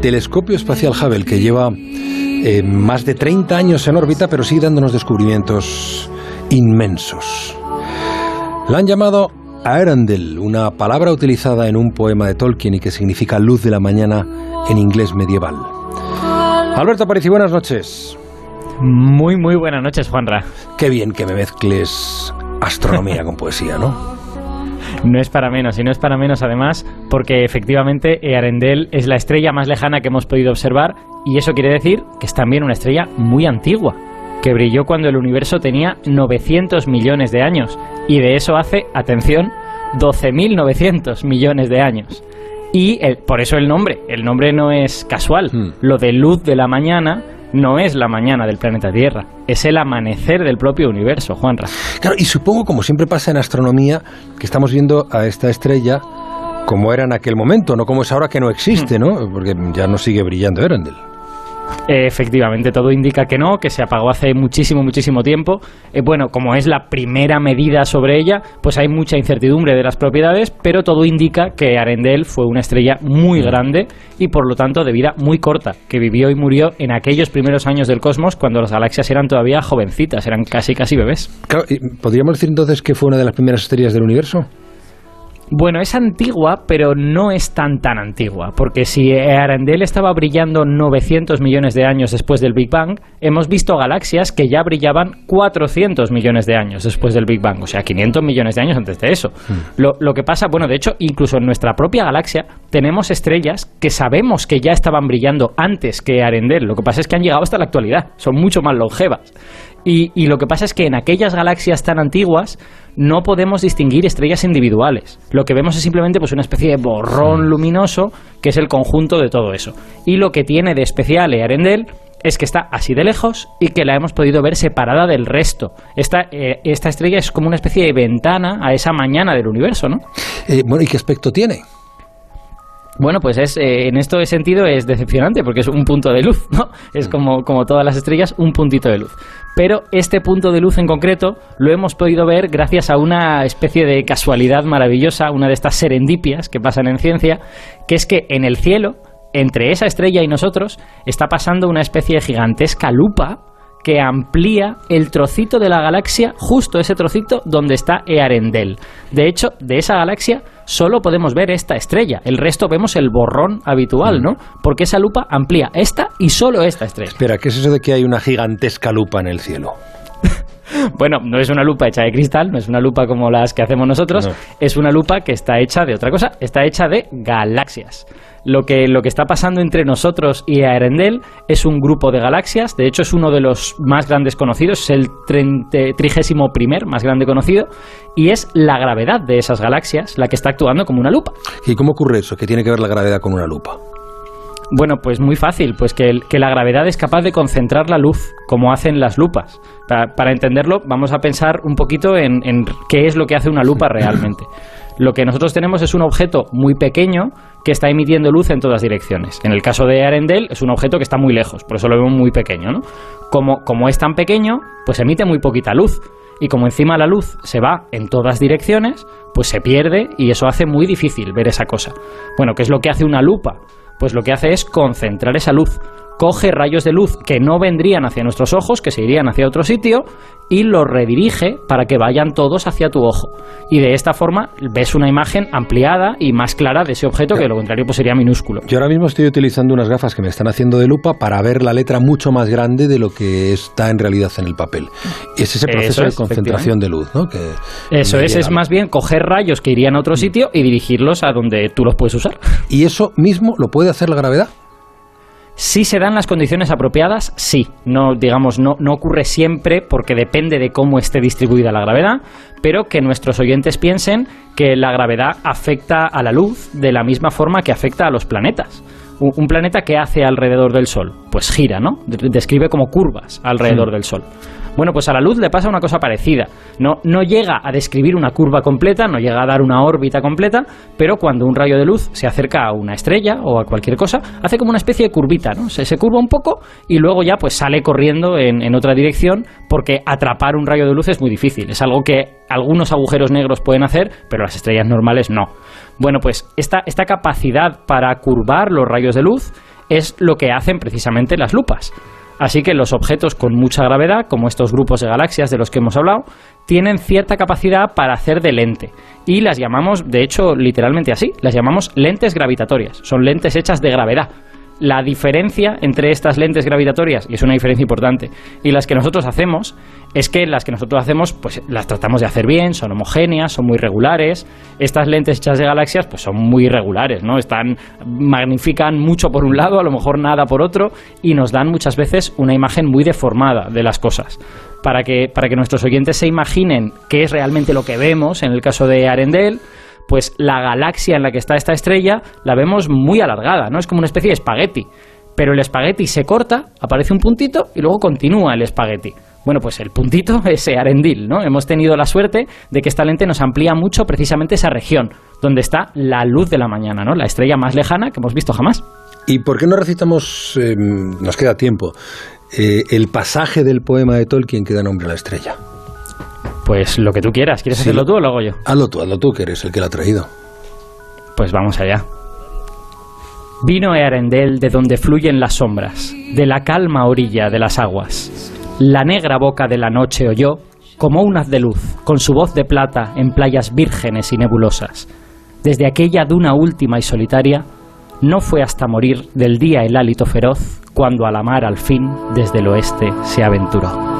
telescopio espacial Hubble, que lleva eh, más de 30 años en órbita, pero sigue dándonos descubrimientos inmensos. La han llamado Arundel, una palabra utilizada en un poema de Tolkien y que significa luz de la mañana en inglés medieval. Alberto Aparici, buenas noches. Muy, muy buenas noches, Juanra. Qué bien que me mezcles astronomía con poesía, ¿no? No es para menos, y no es para menos además, porque efectivamente Arendel es la estrella más lejana que hemos podido observar, y eso quiere decir que es también una estrella muy antigua, que brilló cuando el universo tenía 900 millones de años, y de eso hace, atención, 12.900 millones de años. Y por eso el nombre, el nombre no es casual, hmm. lo de luz de la mañana no es la mañana del planeta Tierra, es el amanecer del propio universo, Juanra. Claro, y supongo, como siempre pasa en astronomía, que estamos viendo a esta estrella como era en aquel momento, no como es ahora que no existe, hmm. ¿no? Porque ya no sigue brillando Erendel. Efectivamente, todo indica que no, que se apagó hace muchísimo, muchísimo tiempo. Eh, bueno, como es la primera medida sobre ella, pues hay mucha incertidumbre de las propiedades, pero todo indica que Arendel fue una estrella muy grande y por lo tanto de vida muy corta, que vivió y murió en aquellos primeros años del cosmos cuando las galaxias eran todavía jovencitas, eran casi, casi bebés. ¿Podríamos decir entonces que fue una de las primeras estrellas del universo? Bueno, es antigua, pero no es tan tan antigua, porque si Arendelle estaba brillando 900 millones de años después del Big Bang, hemos visto galaxias que ya brillaban 400 millones de años después del Big Bang, o sea, 500 millones de años antes de eso. Hmm. Lo, lo, que pasa, bueno, de hecho, incluso en nuestra propia galaxia tenemos estrellas que sabemos que ya estaban brillando antes que Arendelle, lo que pasa es que han llegado hasta la actualidad, son mucho más longevas. Y, lo que pasa es que en aquellas galaxias tan antiguas no podemos distinguir estrellas individuales. Lo que vemos es simplemente pues, una especie de borrón luminoso que es el conjunto de todo eso. Y lo que tiene de especial Earendel es que está así de lejos y que la hemos podido ver separada del resto. Esta, eh, esta estrella es como una especie de ventana a esa mañana del universo, ¿no? Eh, bueno, ¿y qué aspecto tiene? Bueno, pues es, eh, en este sentido es decepcionante porque es un punto de luz, ¿no? Es mm. como, como todas las estrellas, un puntito de luz. Pero este punto de luz en concreto lo hemos podido ver gracias a una especie de casualidad maravillosa, una de estas serendipias que pasan en ciencia, que es que en el cielo, entre esa estrella y nosotros, está pasando una especie de gigantesca lupa que amplía el trocito de la galaxia, justo ese trocito donde está Earendel. De hecho, de esa galaxia solo podemos ver esta estrella, el resto vemos el borrón habitual. ¿no? Porque esa lupa amplía esta y solo esta estrella. Espera, ¿qué es eso de que hay una gigantesca lupa en el cielo? Bueno, no es una lupa hecha de cristal, no es una lupa como las que hacemos nosotros, es una lupa que está hecha de otra cosa, está hecha de galaxias. Lo que, lo que está pasando entre nosotros y Arendel es un grupo de galaxias, de hecho es uno de los más grandes conocidos, es el trigésimo primer más grande conocido, y es la gravedad de esas galaxias la que está actuando como una lupa. ¿Y cómo ocurre eso? ¿Qué tiene que ver la gravedad con una lupa? Bueno, pues muy fácil, pues que, la gravedad es capaz de concentrar la luz, como hacen las lupas. Para, entenderlo, vamos a pensar un poquito en, en, qué es lo que hace una lupa realmente. Lo que nosotros tenemos es un objeto muy pequeño que está emitiendo luz en todas direcciones. En el caso de Arendelle es un objeto que está muy lejos, por eso lo vemos muy pequeño. ¿no? Como, como es tan pequeño, pues emite muy poquita luz. Y como encima la luz se va en todas direcciones, pues se pierde y eso hace muy difícil ver esa cosa. Bueno, ¿qué es lo que hace una lupa? Pues lo que hace es concentrar esa luz. Coge rayos de luz que no vendrían hacia nuestros ojos, que se irían hacia otro sitio, y los redirige para que vayan todos hacia tu ojo. Y de esta forma ves una imagen ampliada y más clara de ese objeto, que de lo contrario pues sería minúsculo. Yo ahora mismo estoy utilizando unas gafas que me están haciendo de lupa para ver la letra mucho más grande de lo que está en realidad en el papel. Es ese proceso de concentración de luz, ¿no? Que eso es, es más bien coger rayos que irían a otro mm. sitio y dirigirlos a donde tú los puedes usar. ¿Y eso mismo lo puede hacer la gravedad? Si se dan las condiciones apropiadas, sí. No, digamos, no, no ocurre siempre porque depende de cómo esté distribuida la gravedad, pero que nuestros oyentes piensen que la gravedad afecta a la luz de la misma forma que afecta a los planetas. Un planeta que hace alrededor del Sol, pues gira, ¿no? Describe como curvas alrededor del Sol. Bueno, pues a la luz le pasa una cosa parecida. No, no llega a describir una curva completa, no llega a dar una órbita completa, pero cuando un rayo de luz se acerca a una estrella o a cualquier cosa, hace como una especie de curvita, ¿no? Se, curva un poco y luego ya pues sale corriendo en, en otra dirección porque atrapar un rayo de luz es muy difícil. Es algo que algunos agujeros negros pueden hacer, pero las estrellas normales no. Bueno, pues esta, esta capacidad para curvar los rayos de luz es lo que hacen precisamente las lupas. Así que los objetos con mucha gravedad, como estos grupos de galaxias de los que hemos hablado, tienen cierta capacidad para hacer de lente. Y las llamamos, de hecho, literalmente así, las llamamos lentes gravitatorias. Son lentes hechas de gravedad la diferencia entre estas lentes gravitatorias, y es una diferencia importante, y las que nosotros hacemos, es que las que nosotros hacemos, pues las tratamos de hacer bien, son homogéneas, son muy regulares. Estas lentes hechas de galaxias, pues son muy irregulares, ¿no? Están, magnifican mucho por un lado, a lo mejor nada por otro, y nos dan muchas veces una imagen muy deformada de las cosas. Para que, para que nuestros oyentes se imaginen qué es realmente lo que vemos en el caso de Arendelle, pues la galaxia en la que está esta estrella la vemos muy alargada, ¿no? Es como una especie de espagueti. Pero el espagueti se corta, aparece un puntito y luego continúa el espagueti. Bueno, pues el puntito es Arendil, ¿no? Hemos tenido la suerte de que esta lente nos amplía mucho precisamente esa región, donde está la luz de la mañana, ¿no? La estrella más lejana que hemos visto jamás. ¿Y por qué no recitamos, em, nos queda tiempo, eh, el pasaje del poema de Tolkien que da nombre a la estrella? Pues lo que tú quieras. ¿Quieres hacerlo tú o lo hago yo? Hazlo tú, hazlo tú, que eres el que lo ha traído. Pues vamos allá. Vino Earendel de donde fluyen las sombras, de la calma orilla de las aguas. La negra boca de la noche oyó, como un haz de luz, con su voz de plata en playas vírgenes y nebulosas. Desde aquella duna última y solitaria, no fue hasta morir del día el hálito feroz, cuando a la mar al fin desde el oeste se aventuró.